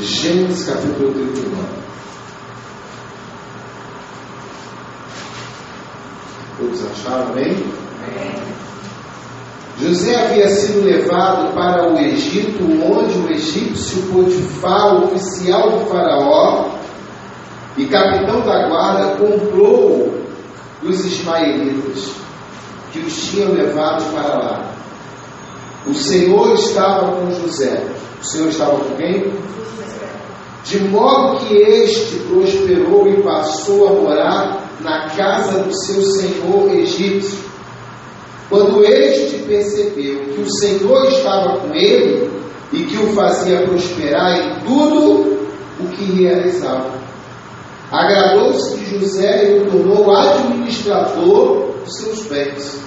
Gênesis capítulo 39. Todos acharam, amém? José havia sido levado para o Egito, onde o egípcio Potifar, oficial do faraó e capitão da guarda, comprou os ismaelitas que os tinham levado para lá. O Senhor estava com José. O Senhor estava com quem? De modo que este prosperou e passou a morar na casa do seu senhor egípcio. Quando este percebeu que o Senhor estava com ele e que o fazia prosperar em tudo o que realizava, agradou-se de José e o tornou administrador dos seus bens.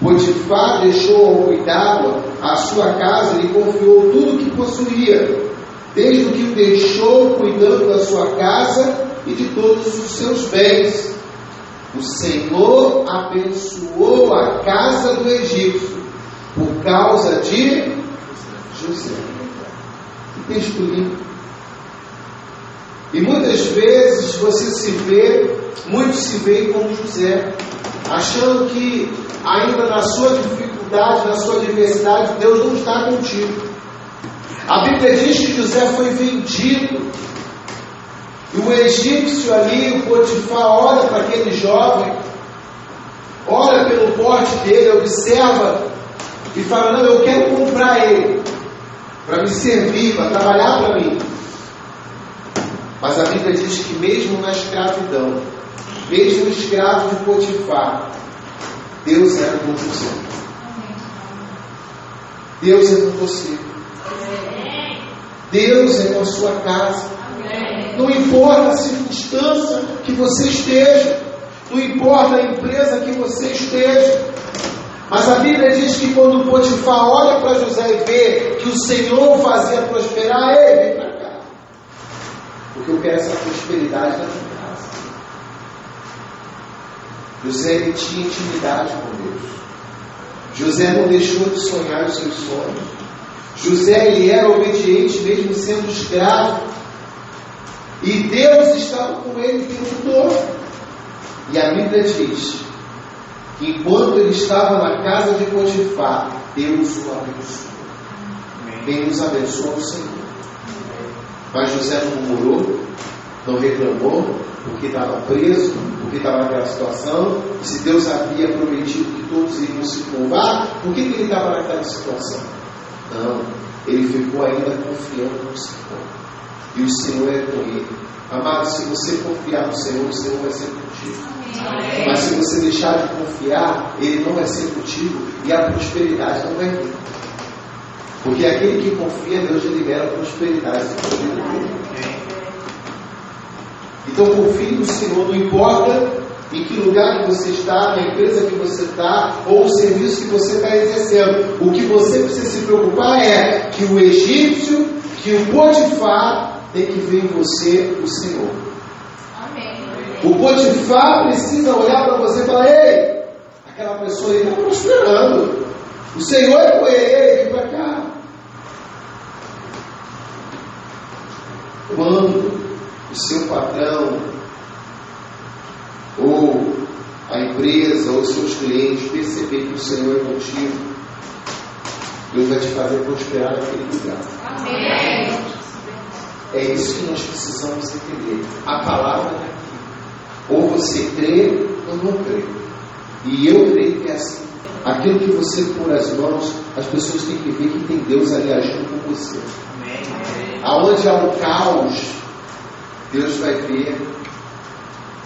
Potifar deixou ao cuidado a sua casa e confiou tudo o que possuía, desde o que o deixou cuidando da sua casa e de todos os seus bens. O Senhor abençoou a casa do egípcio por causa de José. Que texto lindo. E muitas vezes você se vê, muitos se veem como José, achando que ainda na sua dificuldade, na sua adversidade, Deus não está contigo. A Bíblia diz que José foi vendido. E o egípcio ali, o Potifar, olha para aquele jovem, olha pelo porte dele, observa e fala: Não, eu quero comprar ele, para me servir, para trabalhar para mim. Mas a Bíblia diz que, mesmo na escravidão, mesmo escravo de Potifar, Deus é com você. Deus é com você. Deus é com a sua casa. Não importa a circunstância que você esteja, não importa a empresa que você esteja. Mas a Bíblia diz que quando Potifar olha para José e vê que o Senhor fazia prosperar, ele vem para cá. Porque eu quero essa prosperidade na minha José ele tinha intimidade com Deus. José não deixou de sonhar os seus sonhos. José ele era obediente mesmo sendo escravo. E Deus estava com ele o tempo todo. E a Bíblia diz que enquanto ele estava na casa de Potifar, Deus o abençoou. Quem nos abençoa é o Senhor. Mas José não murmurou, não reclamou, porque estava preso, porque estava naquela situação, se Deus havia prometido que todos iriam se curvar, por que, que ele estava naquela situação? Não, ele ficou ainda confiando no Senhor. E o Senhor é com ele. Amado, se você confiar no Senhor, o Senhor vai ser contigo. Amém. Mas se você deixar de confiar, Ele não vai ser contigo e a prosperidade não vai vir. Porque aquele que confia, Deus libera a prosperidade. Então confie no Senhor, não importa em que lugar que você está, na empresa que você está, ou o serviço que você está exercendo. O que você precisa se preocupar é que o egípcio, que o Potifar, tem que ver em você o Senhor. Amém. O Potifar precisa olhar para você e falar: Ei, aquela pessoa aí está prosperando. O Senhor é com ele, vem para cá. Quando o seu patrão, ou a empresa, ou seus clientes perceber que o Senhor é contigo, Deus vai te fazer prosperar naquele lugar. Amém. É isso que nós precisamos entender. A palavra é aqui. Ou você crê ou não crê. E eu creio que é assim. Aquilo que você pôr as mãos, as pessoas têm que ver que tem Deus ali agindo com você. Amém. Aonde há um caos, Deus vai ver,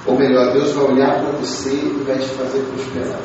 ou melhor, Deus vai olhar para você e vai te fazer prosperar.